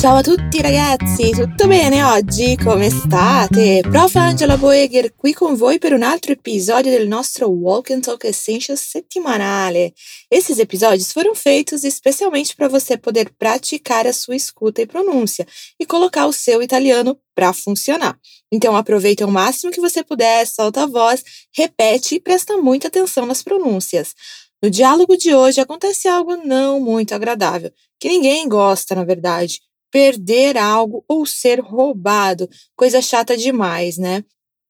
Ciao a tutti ragazzi, tutto bene oggi? Come state? Prof. Angela Boeger qui con voi per un altro episódio del nostro Walk and Talk Essentials semanale. Esses episódios foram feitos especialmente para você poder praticar a sua escuta e pronúncia e colocar o seu italiano para funcionar. Então aproveita o máximo que você puder, solta a voz, repete e presta muita atenção nas pronúncias. No diálogo de hoje acontece algo não muito agradável, que ninguém gosta, na verdade perder algo ou ser roubado, coisa chata demais, né?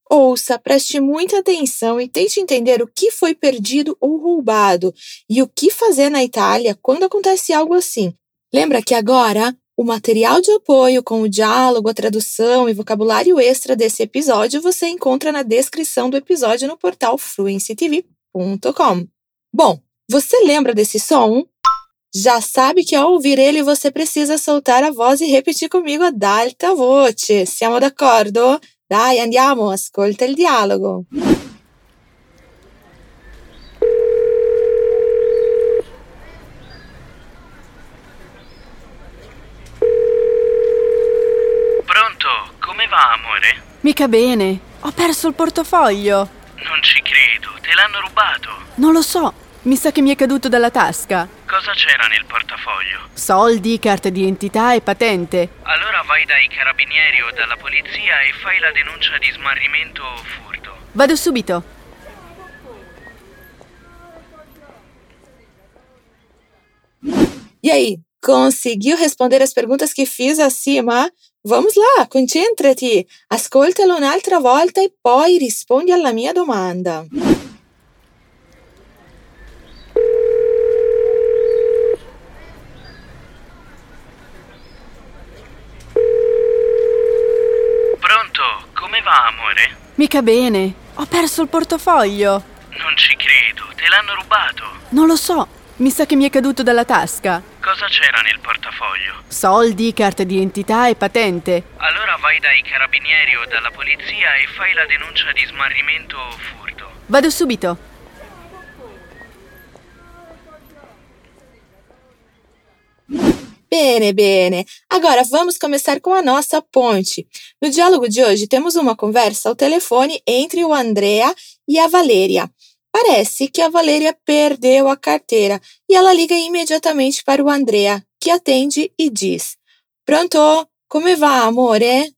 Ouça, preste muita atenção e tente entender o que foi perdido ou roubado e o que fazer na Itália quando acontece algo assim. Lembra que agora o material de apoio com o diálogo, a tradução e vocabulário extra desse episódio você encontra na descrição do episódio no portal fluencytv.com. Bom, você lembra desse som? Já sabe que ao ouvir ele você precisa soltar a voz e repetir comigo ad alta voce. Siamo d'accordo? Dai, andiamo, ascolta il dialogo. Pronto? Come va, amore? Mica bene. Ho perso il portafoglio. Non ci credo, te l'hanno rubato. Non lo so. Mi sa che mi è caduto dalla tasca. Cosa c'era nel portafoglio? Soldi, carta di identità e patente. Allora vai dai carabinieri o dalla polizia e fai la denuncia di smarrimento o furto. Vado subito. E aí, conseguiu responder as perguntas que fiz acima? Vamos lá, concentrati, ascoltalo un'altra volta e poi rispondi alla mia domanda. Pronto? Come va, amore? Mica bene. Ho perso il portafoglio. Non ci credo, te l'hanno rubato. Non lo so. Mi sa che mi è caduto dalla tasca. Cosa c'era nel portafoglio? Soldi, carta di identità e patente. Allora vai dai carabinieri o dalla polizia e fai la denuncia di smarrimento o furto. Vado subito. Bene, bene. Agora vamos começar com a nossa ponte. No diálogo de hoje temos uma conversa ao telefone entre o Andrea e a Valéria. Parece que a Valéria perdeu a carteira e ela liga imediatamente para o Andrea, que atende e diz: Pronto, come va, amore?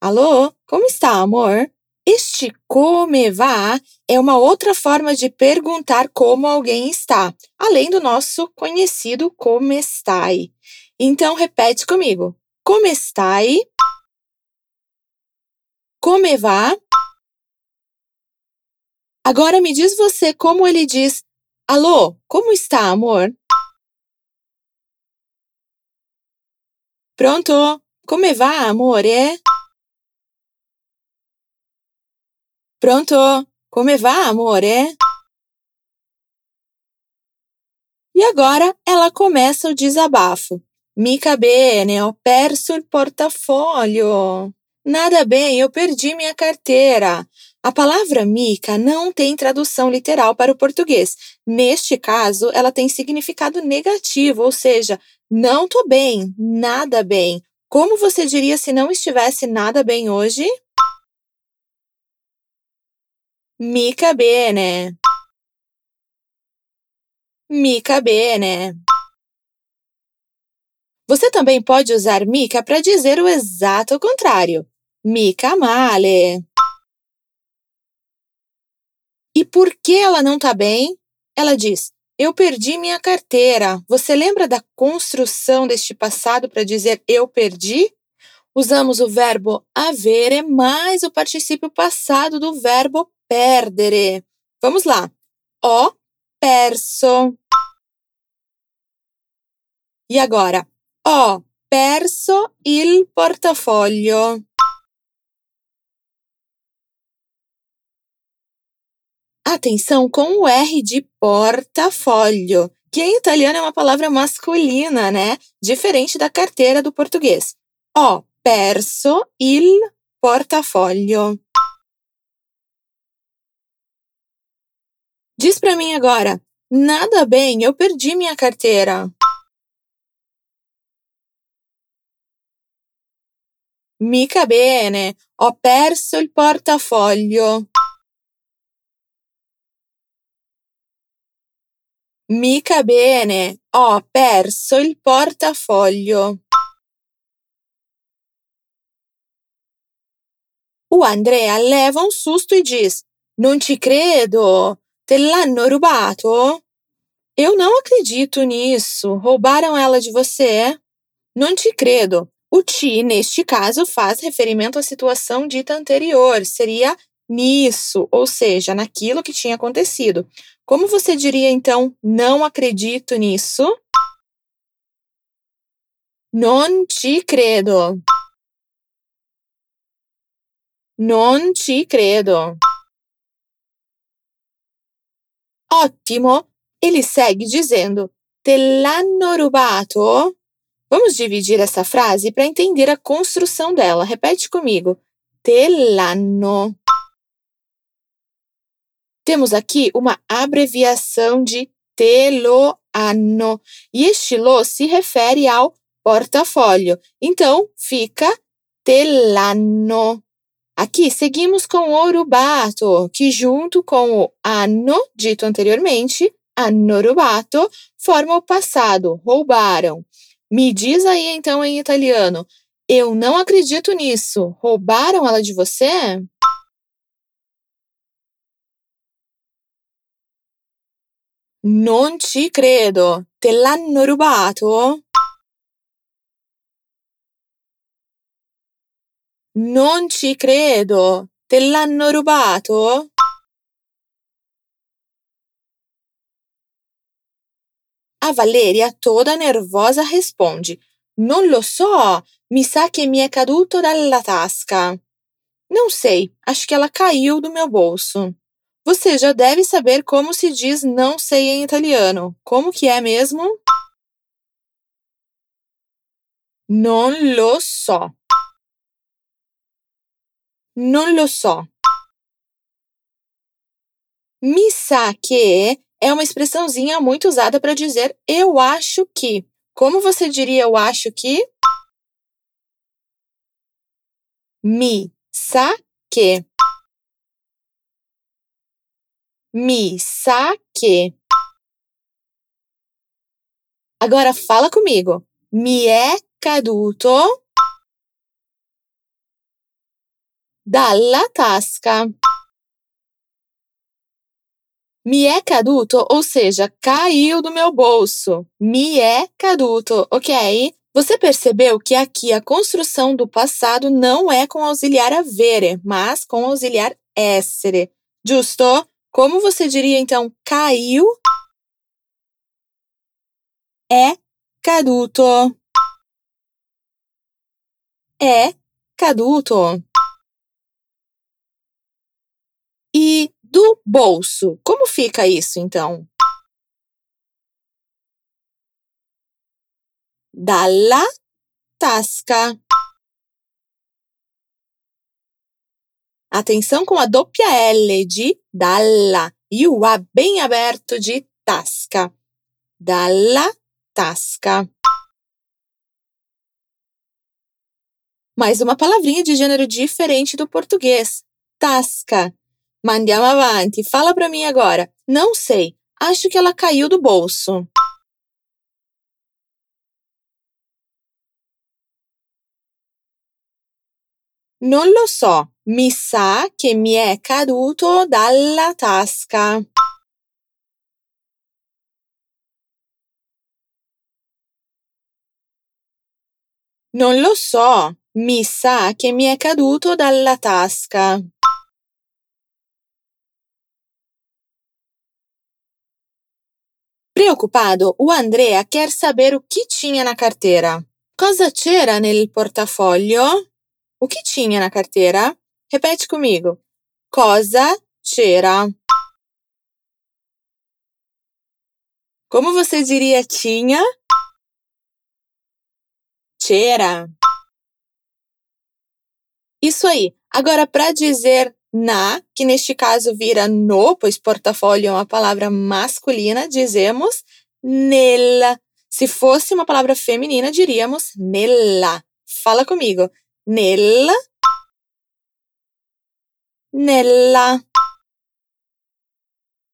Alô, como está, amor? Este come va é uma outra forma de perguntar como alguém está, além do nosso conhecido come stai. Então repete comigo. Come stai? Come va? Agora me diz você como ele diz: Alô, como está, amor? Pronto, come va, amore? Pronto, come va, amore? E agora ela começa o desabafo. Mica bene, ho perso il portafoglio. Nada bem, eu perdi minha carteira. A palavra mica não tem tradução literal para o português. Neste caso, ela tem significado negativo, ou seja, não tô bem, nada bem. Como você diria se não estivesse nada bem hoje? Mica bene. Mica bene. Você também pode usar mica para dizer o exato contrário. Mica male. E por que ela não está bem? Ela diz: Eu perdi minha carteira. Você lembra da construção deste passado para dizer eu perdi? Usamos o verbo avere mais o particípio passado do verbo perdere. Vamos lá. Ho perso. E agora, ho perso il portafoglio. Atenção com o R de portafoglio, que em italiano é uma palavra masculina, né? Diferente da carteira do português. Ho perso il portafoglio. Diz para mim agora. Nada bem, eu perdi minha carteira. Mica bene, ho perso il portafoglio. Mica bene, ho perso il portafoglio. O Andrea leva un susto e diz: Non ci credo! Te l'hanno rubato? Eu não acredito nisso. Roubaram ela de você? Não te credo. O ti, neste caso, faz referimento à situação dita anterior. Seria nisso, ou seja, naquilo que tinha acontecido. Como você diria então, não acredito nisso? Non ci credo. Non ci credo. Ótimo! Ele segue dizendo: Te l'hanno rubato? Vamos dividir essa frase para entender a construção dela. Repete comigo. Te l'hanno. Temos aqui uma abreviação de te lo hanno. E este lo se refere ao portafólio. Então, fica te l'hanno. Aqui seguimos com o rubato, que junto com o anno, dito anteriormente, hanno rubato, forma o passado, roubaram. Me diz aí então em italiano, eu não acredito nisso. Roubaram ela de você? Non ci credo. Te l'hanno rubato? Non ci credo. Te l'hanno rubato? A Valeria, toda nervosa, responde: Non lo so, mi sa che mi è caduto dalla tasca. Não sei, acho que ela caiu do meu bolso. Você já deve saber como se diz não sei em italiano. Como que é mesmo? Non lo so. Non lo so. Mi sa che é uma expressãozinha muito usada para dizer eu acho que. Como você diria eu acho que? Mi sa che. Mi sa che. Agora fala comigo. Mi è caduto dalla tasca. Mi è caduto, ou seja, caiu do meu bolso. Mi è caduto, ok? Você percebeu que aqui a construção do passado não é com auxiliar avere, mas com auxiliar essere. Justo? Como você diria então caiu? É caduto. É caduto. E do bolso, como fica isso então? Dalla tasca. Atenção com a doppia L de dalla e o A bem aberto de tasca. Dalla tasca. Mais uma palavrinha de gênero diferente do português. Tasca. Ma andiamo avanti, fala para mim agora. Não sei, acho que ela caiu do bolso. Non lo so, mi sa che mi è caduto dalla tasca. Non lo so, mi sa che mi è caduto dalla tasca. Preocupado, o Andrea quer saber o que tinha na carteira. Cosa c'era nel portafoglio? O que tinha na carteira? Repete comigo. Cosa c'era? Como você diria tinha? C'era. Isso aí. Agora, para dizer na, que neste caso vira no, pois portafólio é uma palavra masculina, dizemos nella. Se fosse uma palavra feminina, diríamos nella. Fala comigo. nel, nella.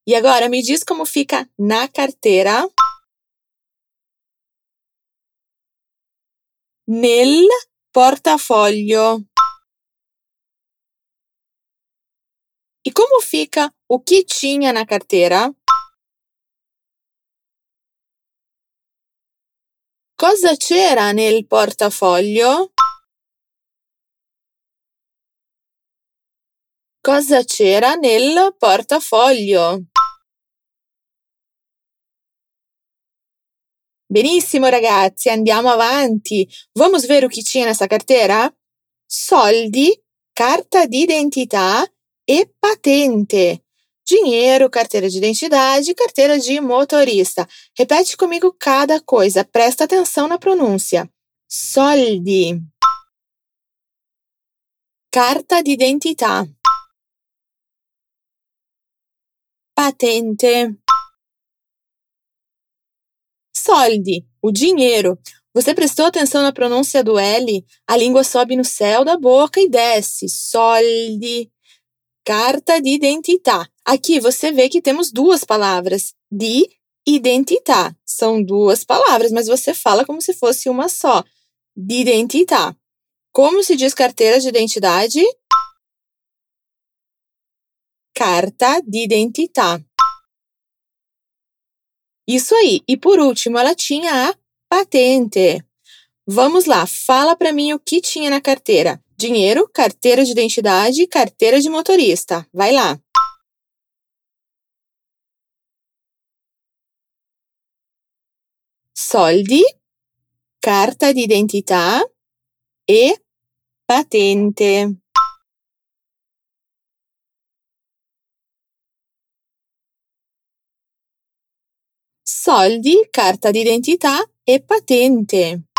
E agora me diz como fica na carteira. Nel portafoglio. E como fica o que tinha na carteira? Cosa c'era nel portafoglio? Cosa c'era nel portafoglio? Benissimo ragazzi, andiamo avanti. Vamos ver o que tinha nessa carteira? Soldi, carta de identità e patente. Dinheiro, carteira de identidade, carteira de motorista. Repete comigo cada coisa, presta atenção na pronúncia. Soldi. Carta de identità. Patente soldi, o dinheiro. Você prestou atenção na pronúncia do L? A língua sobe no céu da boca e desce. Soldi. Carta de identità. Aqui você vê que temos duas palavras. De identità. São duas palavras, mas você fala como se fosse uma só. De identità. Como se diz carteira de identidade? Carta de identità. Isso aí. E por último, ela tinha a patente. Vamos lá, fala para mim o que tinha na carteira. Dinheiro, carteira de identidade, carteira de motorista. Vai lá. Soldi, carta de identità e patente. soldi, carta di identità e patente.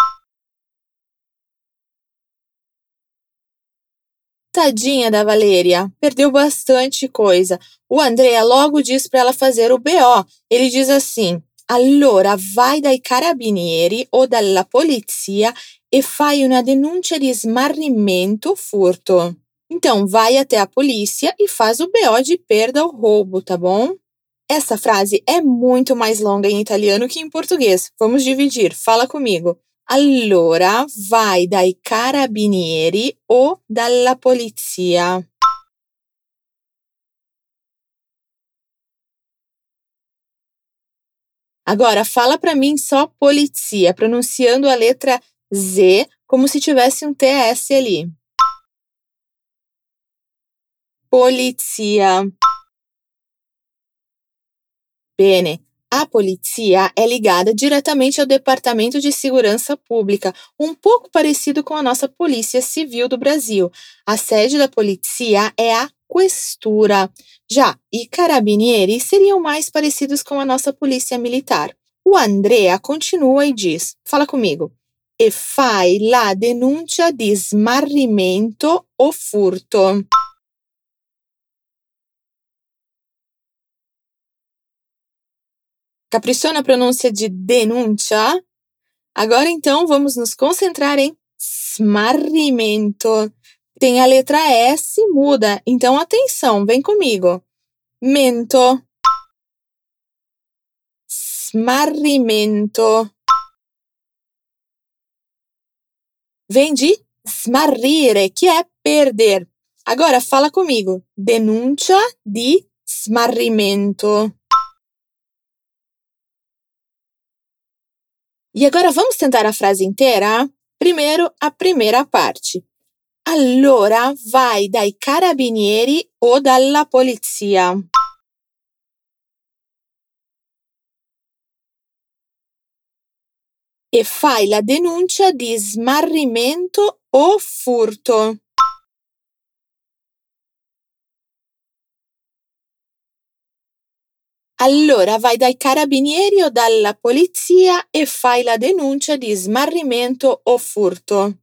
Tadinha da Valéria, perdeu bastante coisa. O Andrea logo diz para ela fazer o BO. Ele diz assim: Allora vai dai carabinieri o dalla polizia e fai una denuncia di smarrimento furto. Então vai até a polícia e faz o BO de perda ou roubo, tá bom? Essa frase é muito mais longa em italiano que em português. Vamos dividir. Fala comigo. Allora vai dai carabinieri o dalla polizia. Agora fala para mim só polizia, pronunciando a letra Z como se tivesse um TS ali. Polizia. Bene, a polizia é ligada diretamente ao Departamento de Segurança Pública, um pouco parecido com a nossa Polícia Civil do Brasil. A sede da polizia é a Questura. Já i carabinieri seriam mais parecidos com a nossa Polícia Militar. O Andrea continua e diz: Fala comigo. E fai la denuncia di smarrimento o furto. Caprichou na pronúncia de denúncia? Agora então vamos nos concentrar em smarrimento. Tem a letra S muda, então atenção, vem comigo. Mento. Smarrimento. Vem de smarrire, que é perder. Agora fala comigo. Denúncia de smarrimento. E agora vamos tentar a frase inteira? Primeiro, a primeira parte. Allora vai dai carabinieri o dalla polizia. E fai la denuncia di smarrimento o furto. Allora vai dai carabinieri o dalla polizia e fai la denuncia di smarrimento o furto.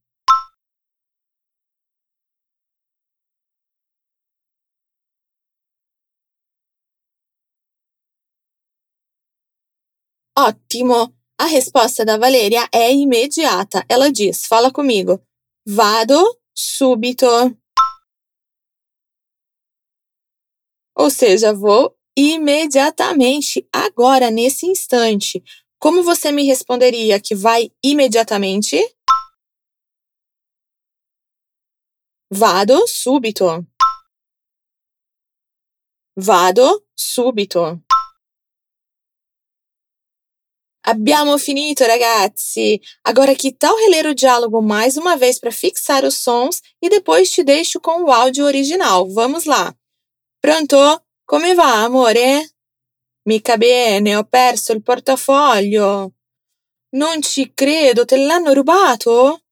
Ottimo! A resposta da Valeria é imediata. Ela diz: Fala comigo. Vado subito. Ou seja, vou imediatamente, agora, nesse instante. Como você me responderia que vai imediatamente? Vado subito. Vado subito. Abbiamo finito, ragazzi! Agora que tal reler o diálogo mais uma vez para fixar os sons e depois te deixo com o áudio original. Vamos lá! Pronto? Come va, amore? Mica bene, ho perso il portafoglio. Non ci credo, te l'hanno rubato?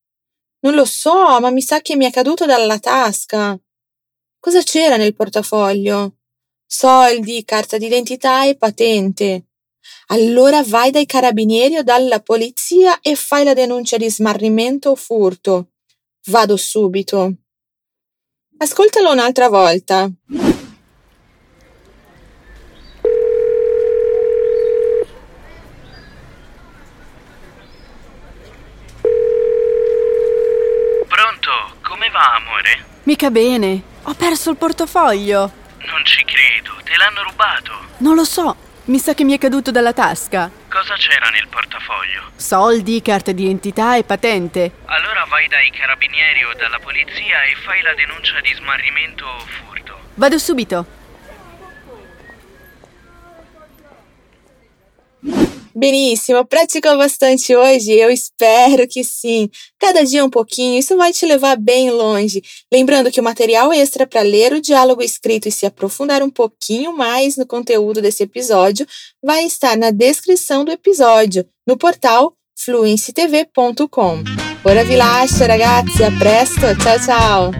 Non lo so, ma mi sa che mi è caduto dalla tasca. Cosa c'era nel portafoglio? Soldi, carta d'identità e patente. Allora vai dai carabinieri o dalla polizia e fai la denuncia di smarrimento o furto. Vado subito. Ascoltalo un'altra volta. Pronto? Come va, amore? Mica bene. Ho perso il portafoglio. Non ci credo, te l'hanno rubato. Non lo so. Mi sa che mi è caduto dalla tasca. Cosa c'era nel portafoglio? Soldi, carta d'identità e patente. Allora vai dai carabinieri o dalla polizia e fai la denuncia di smarrimento o furto. Vado subito. Benissimo, pratica bastante hoje? Eu espero que sim. Cada dia um pouquinho, isso vai te levar bem longe. Lembrando que o material extra para ler o diálogo escrito e se aprofundar um pouquinho mais no conteúdo desse episódio vai estar na descrição do episódio, no portal fluencytv.com. Ora vi ragazzi, a presto, ciao ciao!